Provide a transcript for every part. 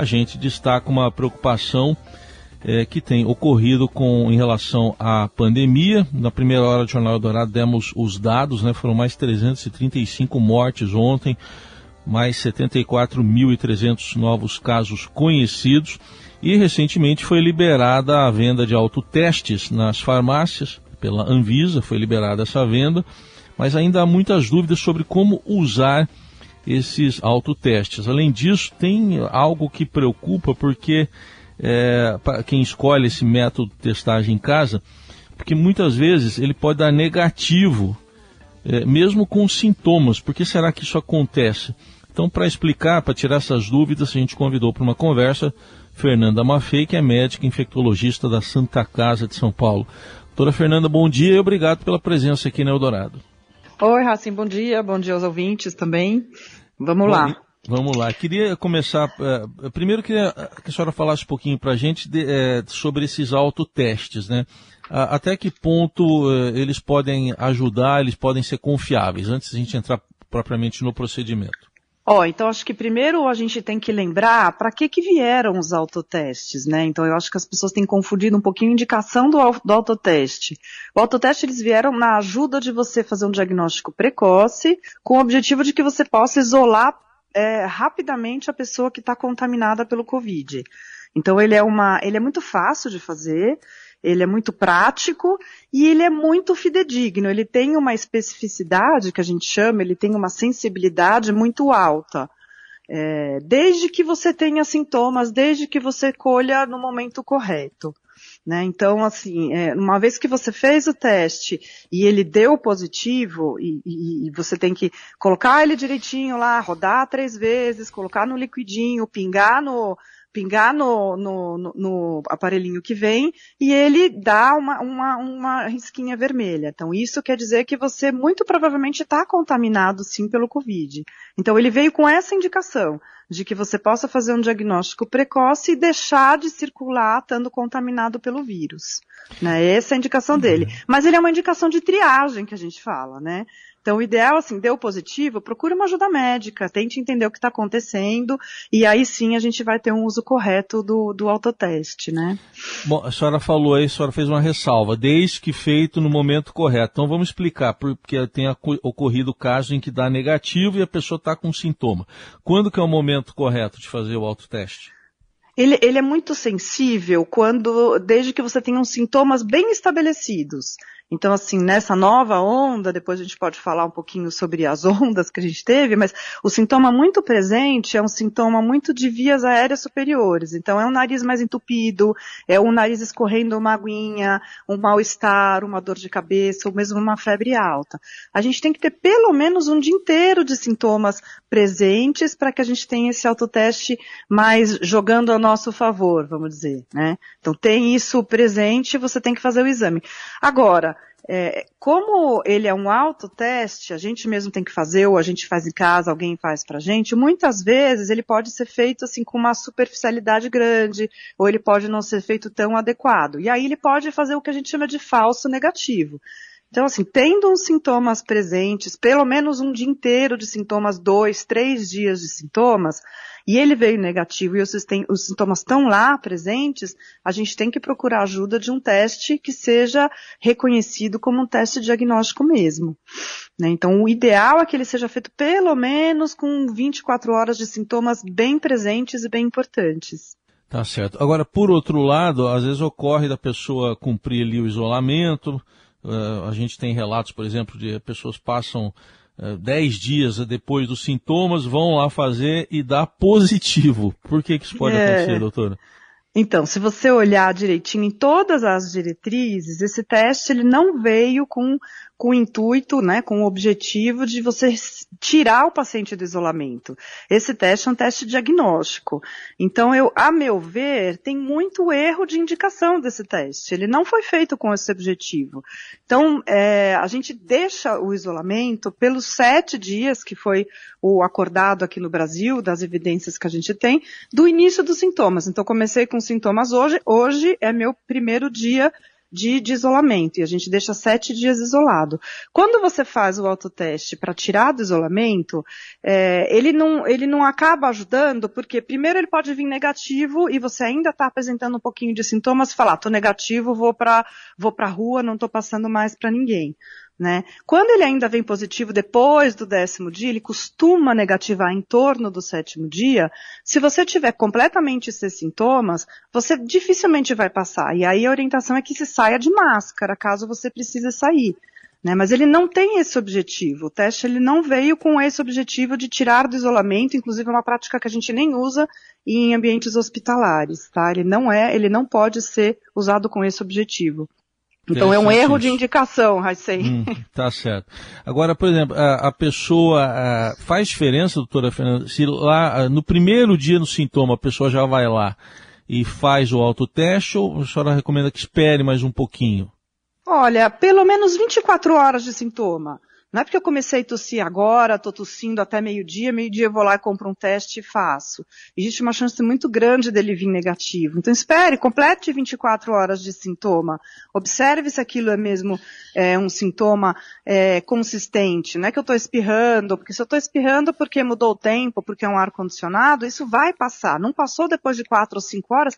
a gente destaca uma preocupação é, que tem ocorrido com em relação à pandemia. Na primeira hora do Jornal Dourado demos os dados, né? Foram mais 335 mortes ontem, mais 74.300 novos casos conhecidos. E recentemente foi liberada a venda de autotestes nas farmácias, pela Anvisa, foi liberada essa venda, mas ainda há muitas dúvidas sobre como usar esses autotestes. Além disso, tem algo que preocupa porque é, quem escolhe esse método de testagem em casa, porque muitas vezes ele pode dar negativo, é, mesmo com sintomas. Por que será que isso acontece? Então, para explicar, para tirar essas dúvidas, a gente convidou para uma conversa Fernanda Maffei, que é médica infectologista da Santa Casa de São Paulo. Doutora Fernanda, bom dia e obrigado pela presença aqui no Eldorado. Oi, Racim, bom dia, bom dia aos ouvintes também. Vamos bom, lá. Vamos lá. Queria começar. Uh, primeiro, queria que a senhora falasse um pouquinho para a gente de, uh, sobre esses autotestes, né? Uh, até que ponto eles podem ajudar, eles podem ser confiáveis, antes de a gente entrar propriamente no procedimento. Ó, oh, então acho que primeiro a gente tem que lembrar para que que vieram os autotestes, né? Então eu acho que as pessoas têm confundido um pouquinho a indicação do, do autoteste. O autoteste eles vieram na ajuda de você fazer um diagnóstico precoce, com o objetivo de que você possa isolar é, rapidamente a pessoa que está contaminada pelo Covid. Então ele é uma, ele é muito fácil de fazer, ele é muito prático e ele é muito fidedigno. Ele tem uma especificidade que a gente chama, ele tem uma sensibilidade muito alta. É, desde que você tenha sintomas, desde que você colha no momento correto. Né? Então, assim, é, uma vez que você fez o teste e ele deu positivo, e, e, e, você tem que colocar ele direitinho lá, rodar três vezes, colocar no liquidinho, pingar no, pingar no, no, no, no, aparelhinho que vem e ele dá uma, uma, uma risquinha vermelha. Então isso quer dizer que você muito provavelmente está contaminado sim pelo Covid. Então ele veio com essa indicação de que você possa fazer um diagnóstico precoce e deixar de circular estando contaminado pelo vírus. Né? Essa é a indicação dele. Uhum. Mas ele é uma indicação de triagem que a gente fala, né? Então, o ideal, assim, deu positivo, procure uma ajuda médica, tente entender o que está acontecendo, e aí sim a gente vai ter um uso correto do, do autoteste, né? Bom, a senhora falou aí, a senhora fez uma ressalva, desde que feito no momento correto. Então, vamos explicar, porque tem ocorrido caso em que dá negativo e a pessoa está com sintoma. Quando que é o momento correto de fazer o autoteste? Ele, ele é muito sensível quando, desde que você tenha uns sintomas bem estabelecidos. Então, assim, nessa nova onda, depois a gente pode falar um pouquinho sobre as ondas que a gente teve, mas o sintoma muito presente é um sintoma muito de vias aéreas superiores. Então, é um nariz mais entupido, é um nariz escorrendo uma aguinha, um mal-estar, uma dor de cabeça, ou mesmo uma febre alta. A gente tem que ter pelo menos um dia inteiro de sintomas presentes para que a gente tenha esse autoteste mais jogando a nosso favor, vamos dizer, né? Então, tem isso presente, você tem que fazer o exame. Agora, é, como ele é um autoteste, a gente mesmo tem que fazer, ou a gente faz em casa, alguém faz pra gente, muitas vezes ele pode ser feito assim com uma superficialidade grande, ou ele pode não ser feito tão adequado. E aí ele pode fazer o que a gente chama de falso negativo. Então, assim, tendo os sintomas presentes, pelo menos um dia inteiro de sintomas, dois, três dias de sintomas, e ele veio negativo e os, sintomas estão lá presentes, a gente tem que procurar ajuda de um teste que seja reconhecido como um teste diagnóstico mesmo. Né? Então, o ideal é que ele seja feito pelo menos com 24 horas de sintomas bem presentes e bem importantes. Tá certo. Agora, por outro lado, às vezes ocorre da pessoa cumprir ali o isolamento. Uh, a gente tem relatos, por exemplo, de pessoas passam eh, dez dias depois dos sintomas, vão lá fazer e dá positivo. Por que, que isso pode é. acontecer, doutora? Então, se você olhar direitinho em todas as diretrizes, esse teste ele não veio com com o intuito, né, com o objetivo de você tirar o paciente do isolamento. Esse teste é um teste diagnóstico. Então, eu, a meu ver, tem muito erro de indicação desse teste. Ele não foi feito com esse objetivo. Então, é, a gente deixa o isolamento pelos sete dias, que foi o acordado aqui no Brasil, das evidências que a gente tem, do início dos sintomas. Então, comecei com sintomas hoje. Hoje é meu primeiro dia de, de, isolamento e a gente deixa sete dias isolado. Quando você faz o autoteste para tirar do isolamento, é, ele, não, ele não acaba ajudando porque primeiro ele pode vir negativo e você ainda está apresentando um pouquinho de sintomas falar, tô negativo, vou para vou a rua, não estou passando mais para ninguém. Né? Quando ele ainda vem positivo depois do décimo dia, ele costuma negativar em torno do sétimo dia. Se você tiver completamente esses sintomas, você dificilmente vai passar. E aí a orientação é que se saia de máscara, caso você precise sair. Né? Mas ele não tem esse objetivo. O teste ele não veio com esse objetivo de tirar do isolamento, inclusive é uma prática que a gente nem usa em ambientes hospitalares. Tá? Ele não é, ele não pode ser usado com esse objetivo. Então é um erro de indicação, Raicei. Hum, tá certo. Agora, por exemplo, a, a pessoa a, faz diferença, doutora Fernanda, se lá no primeiro dia no sintoma a pessoa já vai lá e faz o autoteste ou a senhora recomenda que espere mais um pouquinho? Olha, pelo menos 24 horas de sintoma. Não é porque eu comecei a tossir agora, estou tossindo até meio-dia, meio-dia eu vou lá e compro um teste e faço. Existe uma chance muito grande dele vir negativo. Então espere, complete 24 horas de sintoma. Observe se aquilo é mesmo é, um sintoma é, consistente. Não é que eu estou espirrando, porque se eu estou espirrando porque mudou o tempo, porque é um ar-condicionado, isso vai passar. Não passou depois de 4 ou 5 horas,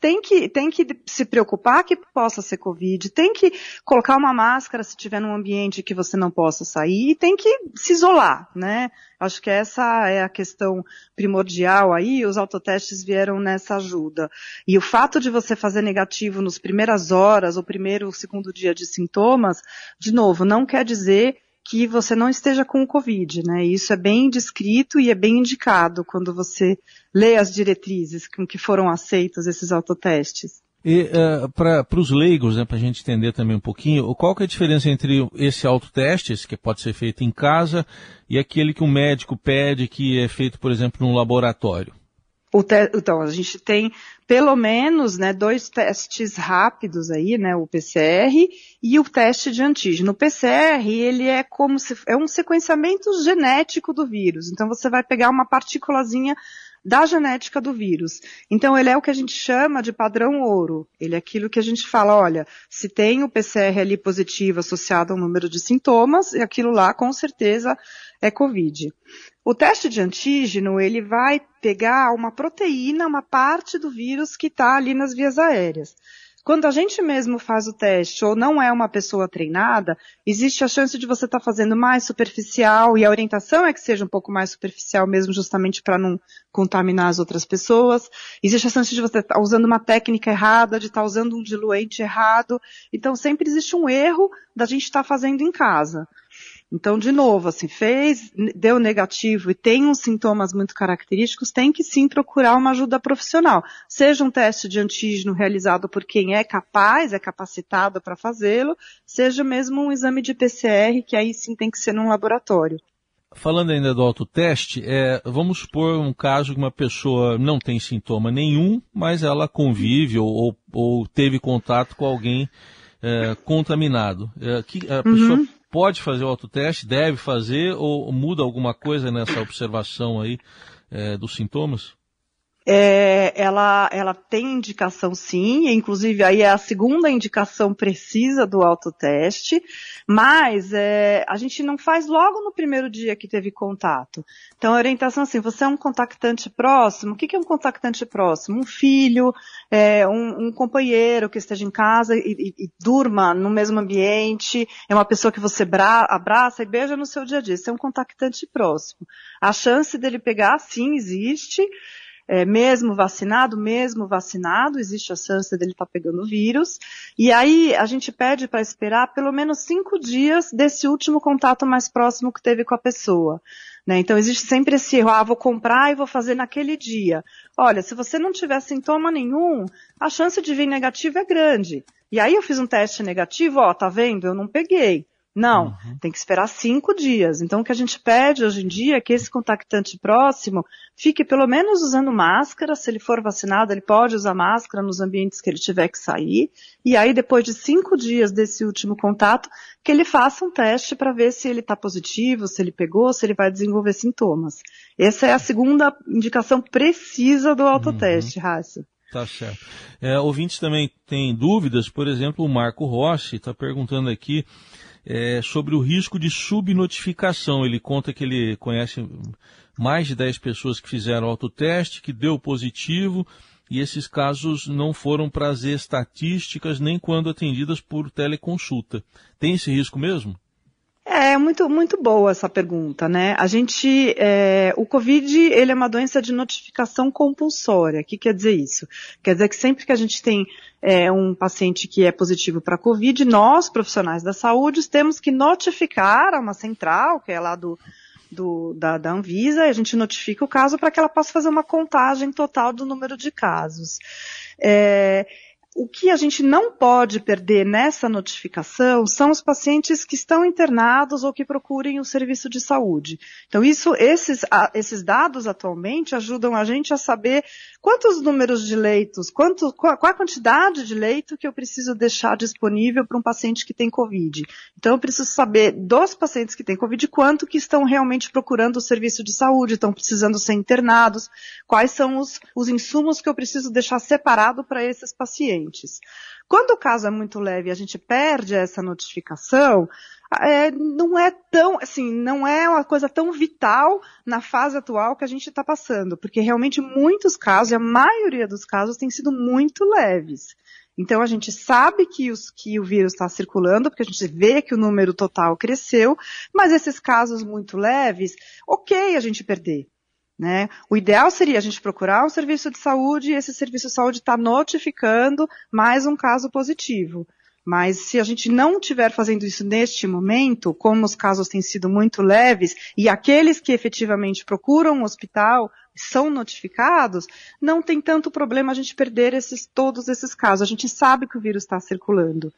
tem que, tem que se preocupar que possa ser Covid, tem que colocar uma máscara se estiver num ambiente que você não possa sair e tem que se isolar, né? Acho que essa é a questão primordial aí, os autotestes vieram nessa ajuda. E o fato de você fazer negativo nos primeiras horas, ou primeiro ou segundo dia de sintomas, de novo, não quer dizer que você não esteja com o Covid, né? Isso é bem descrito e é bem indicado quando você lê as diretrizes com que foram aceitos esses autotestes. E uh, para os leigos, né, para a gente entender também um pouquinho, qual que é a diferença entre esse autoteste, esse que pode ser feito em casa, e aquele que o médico pede que é feito, por exemplo, num laboratório? Te... Então, a gente tem pelo menos né, dois testes rápidos aí, né, o PCR e o teste de antígeno. O PCR, ele é como se é um sequenciamento genético do vírus. Então você vai pegar uma partículazinha da genética do vírus. Então ele é o que a gente chama de padrão ouro. Ele é aquilo que a gente fala, olha, se tem o PCR ali positivo associado ao número de sintomas, e aquilo lá com certeza é COVID. O teste de antígeno, ele vai pegar uma proteína, uma parte do vírus que está ali nas vias aéreas. Quando a gente mesmo faz o teste ou não é uma pessoa treinada, existe a chance de você estar tá fazendo mais superficial e a orientação é que seja um pouco mais superficial mesmo justamente para não contaminar as outras pessoas. Existe a chance de você estar tá usando uma técnica errada, de estar tá usando um diluente errado. Então sempre existe um erro da gente estar tá fazendo em casa. Então, de novo, assim, fez, deu negativo e tem uns sintomas muito característicos, tem que sim procurar uma ajuda profissional. Seja um teste de antígeno realizado por quem é capaz, é capacitado para fazê-lo, seja mesmo um exame de PCR, que aí sim tem que ser num laboratório. Falando ainda do autoteste, é, vamos supor um caso que uma pessoa não tem sintoma nenhum, mas ela convive ou, ou, ou teve contato com alguém é, contaminado. É, que a uhum. pessoa pode fazer o autoteste, deve fazer, ou muda alguma coisa nessa observação aí é, dos sintomas? É, ela, ela tem indicação sim, inclusive aí é a segunda indicação precisa do autoteste, mas é, a gente não faz logo no primeiro dia que teve contato. Então a orientação assim, você é um contactante próximo, o que, que é um contactante próximo? Um filho, é, um, um, companheiro que esteja em casa e, e, e, durma no mesmo ambiente, é uma pessoa que você bra, abraça e beija no seu dia a dia, isso é um contactante próximo. A chance dele pegar sim existe, é, mesmo vacinado, mesmo vacinado, existe a chance dele estar tá pegando vírus. E aí a gente pede para esperar pelo menos cinco dias desse último contato mais próximo que teve com a pessoa. Né? Então existe sempre esse erro, ah, vou comprar e vou fazer naquele dia. Olha, se você não tiver sintoma nenhum, a chance de vir negativo é grande. E aí eu fiz um teste negativo, ó, tá vendo? Eu não peguei. Não, uhum. tem que esperar cinco dias. Então, o que a gente pede hoje em dia é que esse contactante próximo fique pelo menos usando máscara. Se ele for vacinado, ele pode usar máscara nos ambientes que ele tiver que sair. E aí, depois de cinco dias desse último contato, que ele faça um teste para ver se ele está positivo, se ele pegou, se ele vai desenvolver sintomas. Essa é a segunda indicação precisa do autoteste, uhum. Tá certo. É, ouvintes também têm dúvidas, por exemplo, o Marco Rossi está perguntando aqui é, sobre o risco de subnotificação. Ele conta que ele conhece mais de 10 pessoas que fizeram autoteste, que deu positivo, e esses casos não foram para as estatísticas nem quando atendidas por teleconsulta. Tem esse risco mesmo? É muito, muito boa essa pergunta, né? A gente, é, o Covid, ele é uma doença de notificação compulsória. O que quer dizer isso? Quer dizer que sempre que a gente tem é, um paciente que é positivo para Covid, nós, profissionais da saúde, temos que notificar a uma central, que é lá do, do, da, da Anvisa, e a gente notifica o caso para que ela possa fazer uma contagem total do número de casos. É, o que a gente não pode perder nessa notificação são os pacientes que estão internados ou que procurem o serviço de saúde. Então, isso, esses, esses dados atualmente ajudam a gente a saber quantos números de leitos, quanto, qual, a quantidade de leito que eu preciso deixar disponível para um paciente que tem Covid. Então, eu preciso saber dos pacientes que têm Covid quanto que estão realmente procurando o serviço de saúde, estão precisando ser internados, quais são os, os insumos que eu preciso deixar separado para esses pacientes pacientes. Quando o caso é muito leve e a gente perde essa notificação, é, não é tão, assim, não é uma coisa tão vital na fase atual que a gente está passando, porque realmente muitos casos, e a maioria dos casos, têm sido muito leves. Então a gente sabe que, os, que o vírus está circulando, porque a gente vê que o número total cresceu, mas esses casos muito leves, ok a gente perder. Né? O ideal seria a gente procurar um serviço de saúde e esse serviço de saúde está notificando mais um caso positivo. Mas se a gente não estiver fazendo isso neste momento, como os casos têm sido muito leves, e aqueles que efetivamente procuram um hospital são notificados, não tem tanto problema a gente perder esses, todos esses casos. A gente sabe que o vírus está circulando.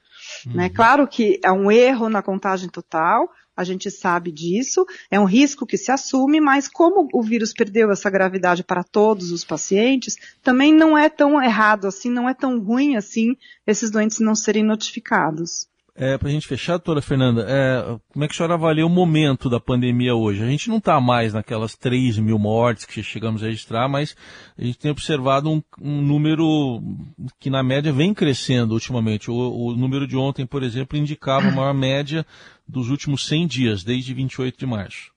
Né? Uhum. Né? Claro que é um erro na contagem total, a gente sabe disso, é um risco que se assume, mas como o vírus perdeu essa gravidade para todos os pacientes, também não é tão errado assim, não é tão ruim assim esses doentes não serem notificados. É, para a gente fechar, doutora Fernanda, é, como é que a senhora avalia o momento da pandemia hoje? A gente não está mais naquelas 3 mil mortes que chegamos a registrar, mas a gente tem observado um, um número que na média vem crescendo ultimamente. O, o, número de ontem, por exemplo, indicava a maior média dos últimos 100 dias, desde 28 de março.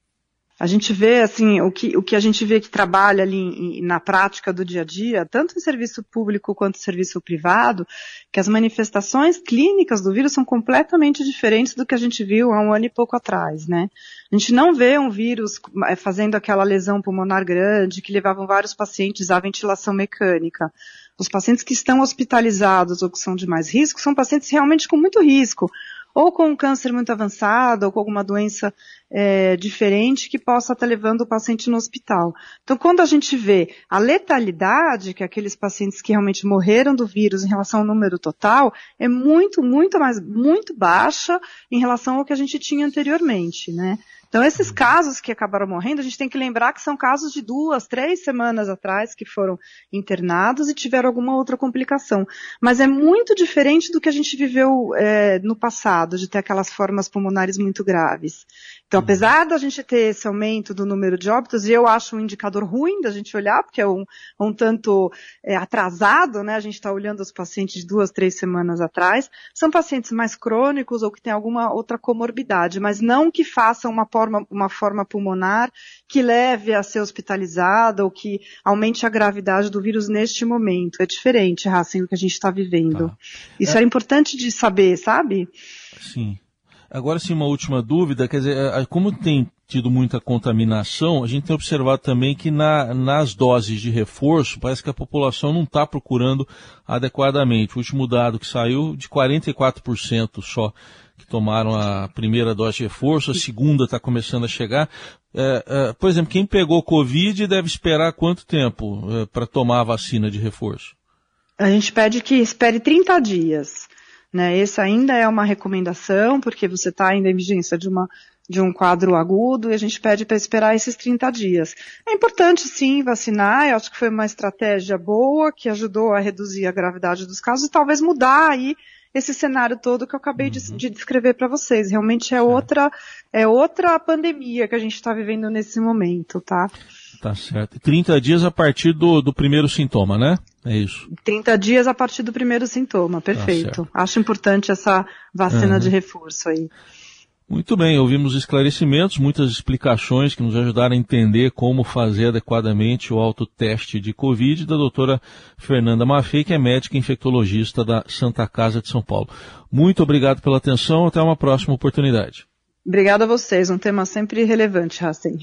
A gente vê, assim, o que, o que a gente vê que trabalha ali na prática do dia a dia, tanto em serviço público quanto em serviço privado, que as manifestações clínicas do vírus são completamente diferentes do que a gente viu há um ano e pouco atrás, né? A gente não vê um vírus eh, fazendo aquela lesão pulmonar grande que levavam vários pacientes à ventilação mecânica. Os pacientes que estão hospitalizados ou que são de mais risco são pacientes realmente com muito risco, ou com um câncer muito avançado, ou com alguma doença é, diferente que possa estar levando o paciente no hospital. Então, quando a gente vê a letalidade, que é aqueles pacientes que realmente morreram do vírus em relação ao número total, é muito, muito mais, muito baixa em relação ao que a gente tinha anteriormente, né? Então, esses casos que acabaram morrendo, a gente tem que lembrar que são casos de duas, três semanas atrás que foram internados e tiveram alguma outra complicação. Mas é muito diferente do que a gente viveu é, no passado, de ter aquelas formas pulmonares muito graves. Então, apesar da gente ter esse aumento do número de óbitos, e eu acho um indicador ruim da gente olhar, porque é um, um tanto é, atrasado, né? A gente está olhando os pacientes de duas, três semanas atrás. São pacientes mais crônicos ou que têm alguma outra comorbidade, mas não que façam uma forma, uma forma pulmonar que leve a ser hospitalizada ou que aumente a gravidade do vírus neste momento. É diferente, Racing, o que a gente está vivendo. Tá. Isso é... é importante de saber, sabe? Sim. Agora sim, uma última dúvida, quer dizer, como tem tido muita contaminação, a gente tem observado também que na, nas doses de reforço, parece que a população não está procurando adequadamente. O último dado que saiu, de 44% só que tomaram a primeira dose de reforço, a segunda está começando a chegar. É, é, por exemplo, quem pegou Covid deve esperar quanto tempo é, para tomar a vacina de reforço? A gente pede que espere 30 dias. Né? Essa ainda é uma recomendação, porque você está ainda em vigência de uma de um quadro agudo e a gente pede para esperar esses 30 dias. É importante sim vacinar, eu acho que foi uma estratégia boa que ajudou a reduzir a gravidade dos casos e talvez mudar aí esse cenário todo que eu acabei de, uhum. de descrever para vocês. Realmente é outra, é outra pandemia que a gente está vivendo nesse momento, tá? Tá certo. 30 dias a partir do, do primeiro sintoma, né? É isso. 30 dias a partir do primeiro sintoma, perfeito. Tá Acho importante essa vacina uhum. de reforço aí. Muito bem, ouvimos esclarecimentos, muitas explicações que nos ajudaram a entender como fazer adequadamente o autoteste de Covid da doutora Fernanda Maffei, que é médica infectologista da Santa Casa de São Paulo. Muito obrigado pela atenção, até uma próxima oportunidade. Obrigada a vocês, um tema sempre relevante, Racing.